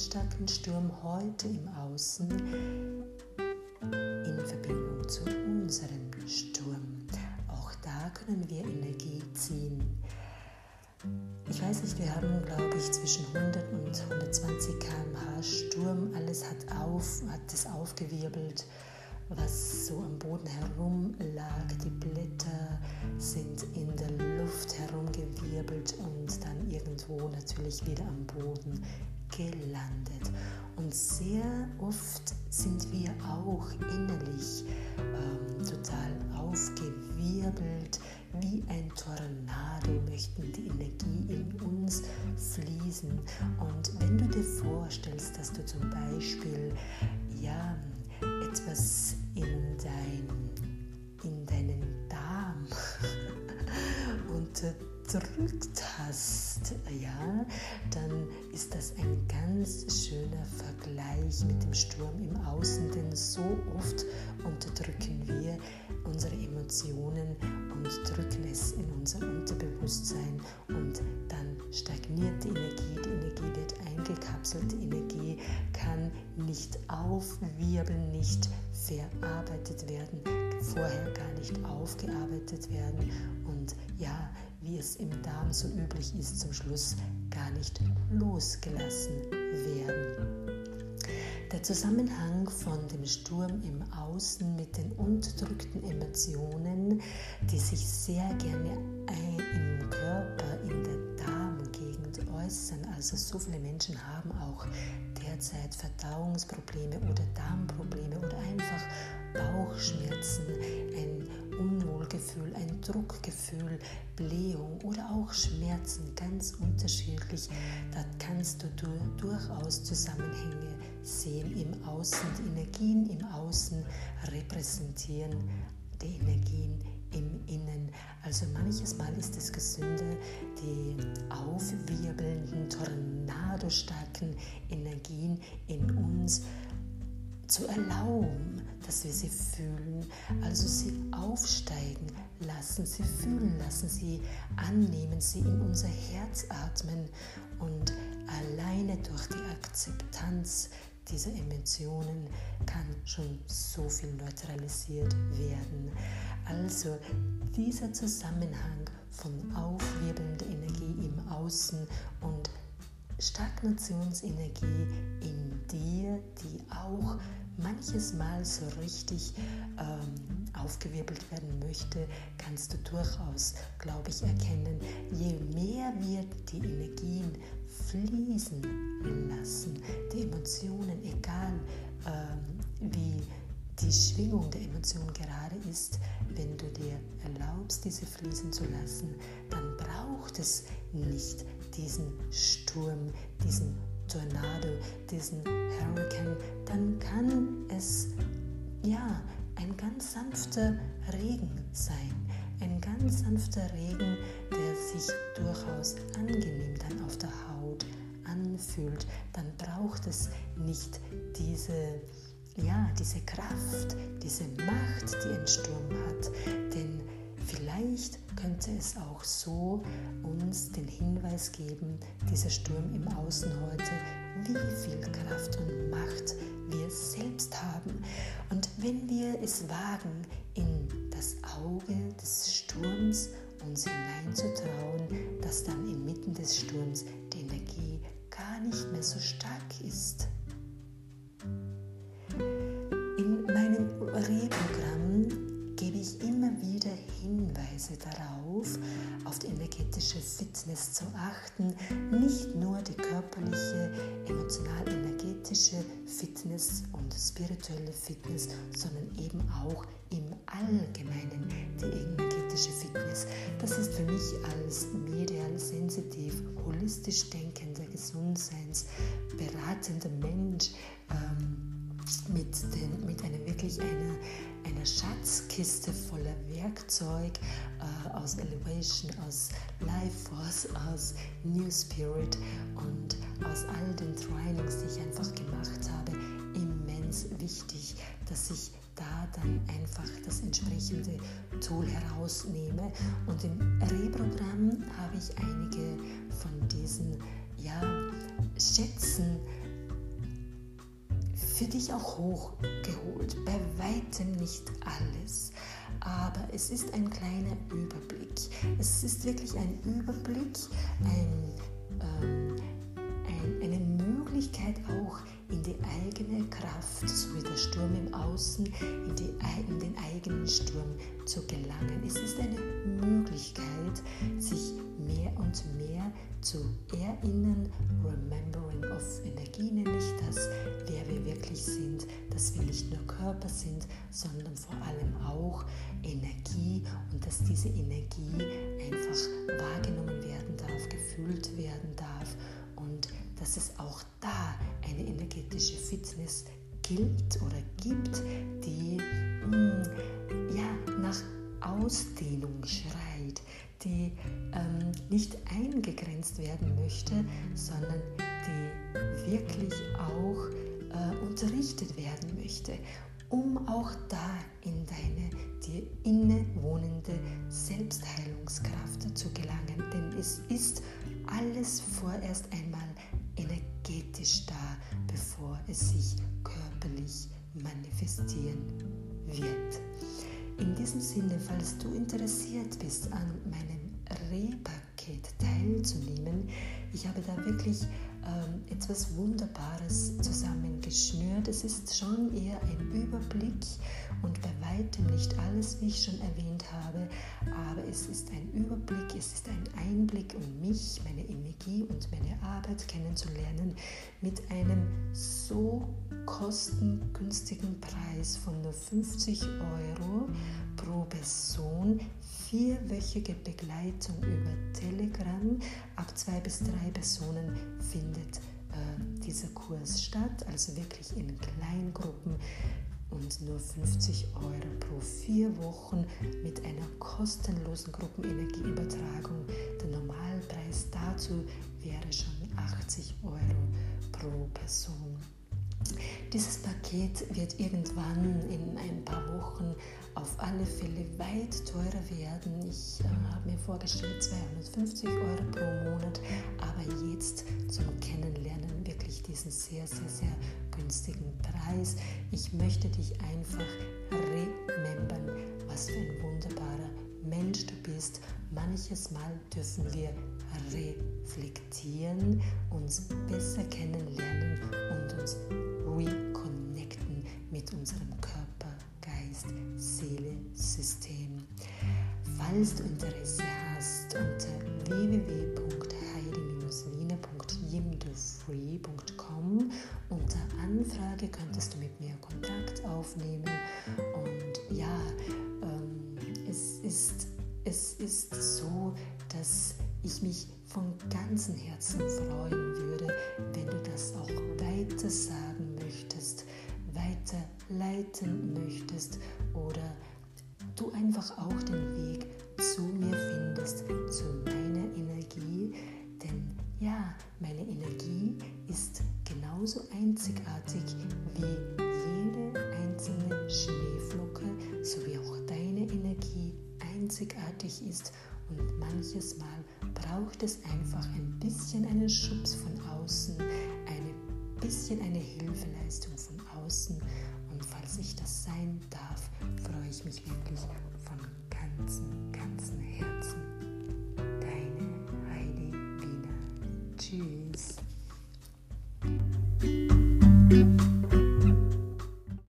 starken Sturm heute im Außen in Verbindung zu unserem Sturm. Auch da können wir Energie ziehen. Ich weiß nicht, wir haben, glaube ich, zwischen 100 und 120 km/h Sturm. Alles hat auf, hat es aufgewirbelt was so am Boden herum lag. Die Blätter sind in der Luft herumgewirbelt und dann irgendwo natürlich wieder am Boden gelandet. Und sehr oft sind wir auch innerlich ähm, total aufgewirbelt, wie ein Tornado möchten die Energie in uns fließen. Und wenn du dir vorstellst, dass du zum Beispiel ja etwas in, dein, in deinen Darm unterdrückt hast, ja, dann ist das ein ganz schöner Vergleich mit dem Sturm im Außen, denn so oft unterdrücken wir unsere Emotionen und drücken es in unser Unterbewusstsein und dann stagniert die Energie, die Energie wird eingekapselt, die Energie kann nicht aufwirbeln, nicht verarbeitet werden, vorher gar nicht aufgearbeitet werden und ja, wie es im Darm so üblich ist, zum Schluss gar nicht losgelassen werden. Der Zusammenhang von dem Sturm im Außen mit den unterdrückten Emotionen, die sich sehr gerne im Körper, in der Darmgegend äußern. Also so viele Menschen haben auch derzeit Verdauungsprobleme oder Darmprobleme oder einfach Bauchschmerzen, ein Unwohlgefühl, ein Druckgefühl, Blähung oder auch Schmerzen, ganz unterschiedlich. Da kannst du durchaus Zusammenhänge sehen im Außen. Die Energien im Außen repräsentieren die Energien im Innen. Also manches Mal ist es gesünder, die aufwirbelnden, tornadostarken Energien in uns zu erlauben, dass wir sie fühlen, also sie aufsteigen lassen, sie fühlen lassen, sie annehmen, sie in unser Herz atmen und alleine durch die Akzeptanz dieser Emotionen kann schon so viel neutralisiert werden. Also dieser Zusammenhang von aufwirbelnder Energie im Außen und Stagnationsenergie in dir, die auch manches Mal so richtig ähm, aufgewirbelt werden möchte, kannst du durchaus, glaube ich, erkennen, je mehr wir die Energien fließen lassen, die Emotionen, egal ähm, wie die Schwingung der Emotion gerade ist, wenn du dir erlaubst, diese fließen zu lassen, dann braucht es nicht diesen Sturm, diesen Tornado, diesen Hurricane, dann kann es ja ein ganz sanfter Regen sein. Ein ganz sanfter Regen, der sich durchaus angenehm dann auf der Haut anfühlt. Dann braucht es nicht diese, ja, diese Kraft, diese Macht, die ein Sturm hat. Denn vielleicht könnte es auch so uns den Hinweis geben, dieser Sturm im Außen heute, wie viel Kraft und Macht wir selbst haben. Und wenn wir es wagen, in Auge des Sturms uns hineinzutrauen, dass dann inmitten des Sturms die Energie gar nicht mehr so stark ist. Fitness zu achten, nicht nur die körperliche, emotional-energetische Fitness und spirituelle Fitness, sondern eben auch im Allgemeinen die energetische Fitness. Das ist für mich als medial sensitiv, holistisch denkender, gesundseins, beratender Mensch ähm, mit, den, mit einer wirklich einer einer Schatzkiste voller Werkzeug äh, aus Elevation, aus Life Force, aus New Spirit und aus all den Trainings, die ich einfach gemacht habe, immens wichtig, dass ich da dann einfach das entsprechende Tool herausnehme. Und im Reprogramm habe ich einige von diesen ja, für dich auch hochgeholt. Bei weitem nicht alles, aber es ist ein kleiner Überblick. Es ist wirklich ein Überblick, ein, ähm, so wie der Sturm im Außen, in, die, in den eigenen Sturm zu gelangen. Es ist eine Möglichkeit, sich mehr und mehr zu erinnern, remembering of Energie nenne ich das, wer wir wirklich sind, dass wir nicht nur Körper sind, sondern vor allem auch Energie und dass diese Energie einfach wahrgenommen werden darf, gefühlt werden darf und dass es auch da eine energetische Fitness gilt oder gibt, die mh, mm, ja, nach Ausdehnung schreit, die ähm, nicht eingegrenzt werden möchte, sondern die wirklich auch äh, unterrichtet werden möchte, um auch da in deine dir innewohnende Selbstheilungskraft zu gelangen. Denn es ist alles vorerst einmal energetisch da, bevor es sich körperlich manifestieren wird. In diesem Sinne, falls du interessiert bist, an meinem Rehpaket teilzunehmen, ich habe da wirklich etwas Wunderbares zusammengeschnürt. Es ist schon eher ein Überblick und bei weitem nicht alles, wie ich schon erwähnt habe, aber es ist ein Überblick, es ist ein Einblick, um mich, meine Energie und meine Arbeit kennenzulernen mit einem so kostengünstigen Preis von nur 50 Euro pro Person vierwöchige Begleitung über Telegram. Ab zwei bis drei Personen findet äh, dieser Kurs statt, also wirklich in Kleingruppen und nur 50 Euro pro vier Wochen mit einer kostenlosen Gruppenenergieübertragung. Der Normalpreis dazu wäre schon 80 Euro pro Person. Dieses Paket wird irgendwann in ein paar Wochen auf alle Fälle weit teurer werden. Ich äh, habe mir vorgestellt 250 Euro pro Monat, aber jetzt zum Kennenlernen wirklich diesen sehr, sehr, sehr günstigen Preis. Ich möchte dich einfach remembern, was für ein wunderbarer Mensch du bist. Manches Mal dürfen wir reflektieren, uns besser kennenlernen und uns reconnecten mit unserem Körper, Geist, Seele, System. Falls du Interesse hast, unter www.heidi-wiener.yimdofree.com unter Anfrage könntest du mit mir Kontakt aufnehmen von ganzem Herzen freuen würde, wenn du das auch weiter sagen möchtest, weiter leiten möchtest oder du einfach auch den Weg zu mir findest, zu meiner Energie. Denn ja, meine Energie ist genauso einzigartig wie jede einzelne Schneeflocke, sowie auch deine Energie einzigartig ist und manches Mal braucht es einfach ein bisschen einen Schubs von außen, ein bisschen eine Hilfeleistung von außen. Und falls ich das sein darf, freue ich mich wirklich von ganzem, ganzem Herzen. Deine Heidi Wiener. Tschüss.